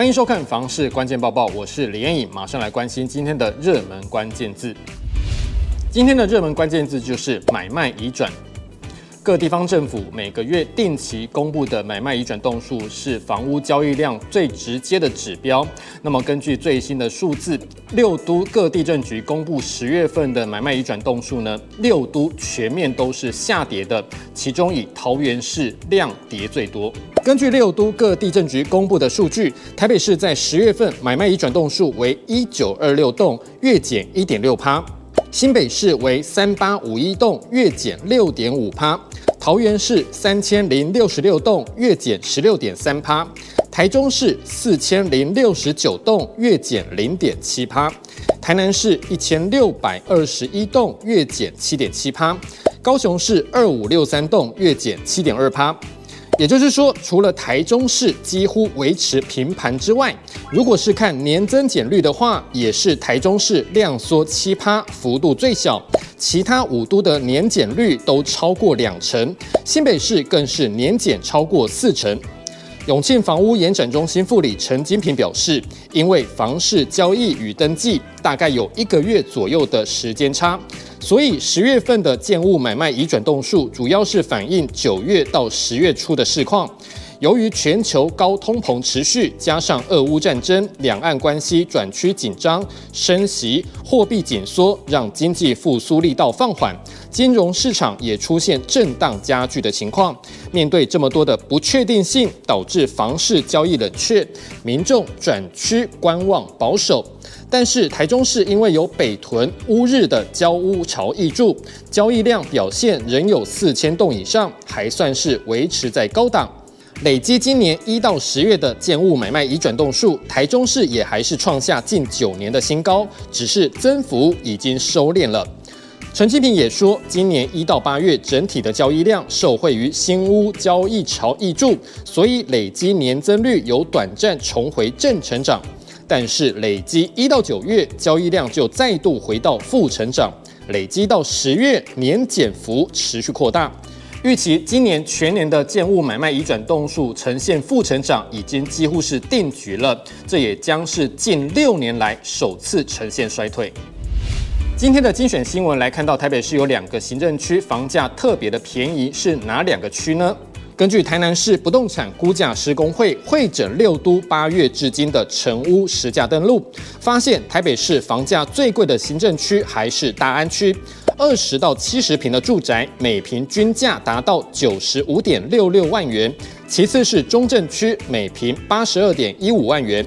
欢迎收看《房市关键报报》，我是李彦颖，马上来关心今天的热门关键字。今天的热门关键字就是买卖移转。各地方政府每个月定期公布的买卖移转栋数是房屋交易量最直接的指标。那么根据最新的数字，六都各地政局公布十月份的买卖移转栋数呢，六都全面都是下跌的，其中以桃园市量跌最多。根据六都各地政局公布的数据，台北市在十月份买卖移转栋数为一九二六栋，月减一点六趴。新北市为三八五一栋，月减六点五趴；桃园市三千零六十六栋，月减十六点三趴；台中市四千零六十九栋，月减零点七趴；台南市一千六百二十一栋，月减七点七趴；高雄市二五六三栋，月减七点二趴。也就是说，除了台中市几乎维持平盘之外，如果是看年增减率的话，也是台中市量缩七趴，幅度最小，其他五都的年减率都超过两成，新北市更是年减超过四成。永庆房屋延展中心副理陈金平表示，因为房市交易与登记大概有一个月左右的时间差，所以十月份的建物买卖移转动数主要是反映九月到十月初的市况。由于全球高通膨持续，加上俄乌战争、两岸关系转趋紧张、升息、货币紧缩，让经济复苏力道放缓，金融市场也出现震荡加剧的情况。面对这么多的不确定性，导致房市交易冷却，民众转趋观望保守。但是台中市因为有北屯、乌日的交屋潮挹注，交易量表现仍有四千栋以上，还算是维持在高档。累积今年一到十月的建物买卖已转动数，台中市也还是创下近九年的新高，只是增幅已经收敛了。陈金平也说，今年一到八月整体的交易量受惠于新屋交易潮挹注，所以累积年增率有短暂重回正成长。但是累积一到九月交易量就再度回到负成长，累积到十月年减幅持续扩大。预期今年全年的建物买卖移转动数呈现负成长，已经几乎是定局了。这也将是近六年来首次呈现衰退。今天的精选新闻来看到，台北市有两个行政区房价特别的便宜，是哪两个区呢？根据台南市不动产估价师工会会诊六都八月至今的成屋实价登录，发现台北市房价最贵的行政区还是大安区，二十到七十坪的住宅每平均价达到九十五点六六万元，其次是中正区每平八十二点一五万元，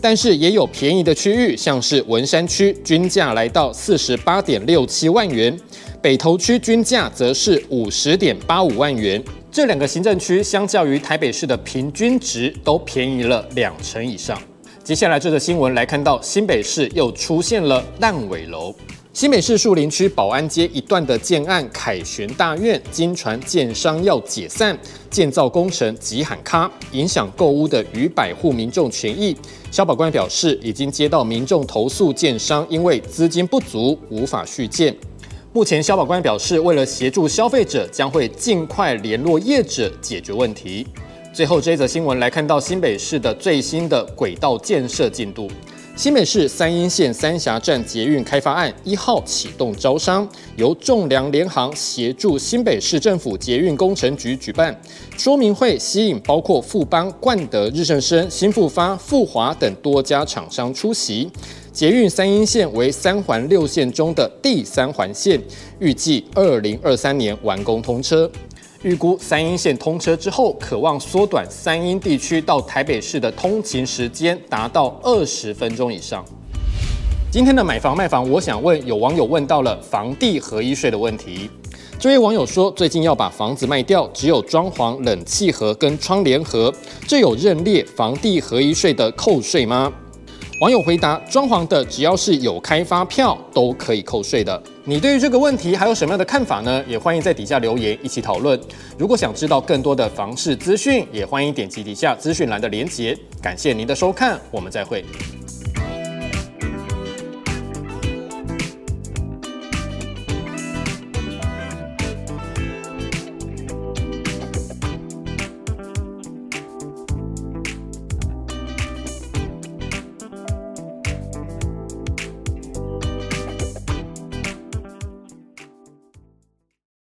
但是也有便宜的区域，像是文山区均价来到四十八点六七万元，北投区均价则是五十点八五万元。这两个行政区相较于台北市的平均值都便宜了两成以上。接下来这则新闻来看到新北市又出现了烂尾楼。新北市树林区保安街一段的建案凯旋大院，经传建商要解散，建造工程急喊卡，影响购屋的逾百户民众权益。消保官表示，已经接到民众投诉，建商因为资金不足无法续建。目前消保官表示，为了协助消费者，将会尽快联络业者解决问题。最后这一则新闻来看到新北市的最新的轨道建设进度。新北市三莺线三峡站捷运开发案一号启动招商，由仲量联行协助新北市政府捷运工程局举办说明会，吸引包括富邦、冠德、日盛生、新富发、富华等多家厂商出席。捷运三莺线为三环六线中的第三环线，预计二零二三年完工通车。预估三莺线通车之后，可望缩短三莺地区到台北市的通勤时间，达到二十分钟以上。今天的买房卖房，我想问，有网友问到了房地合一税的问题。这位网友说，最近要把房子卖掉，只有装潢冷气盒跟窗帘盒，这有认列房地合一税的扣税吗？网友回答：装潢的只要是有开发票都可以扣税的。你对于这个问题还有什么样的看法呢？也欢迎在底下留言一起讨论。如果想知道更多的房市资讯，也欢迎点击底下资讯栏的连接。感谢您的收看，我们再会。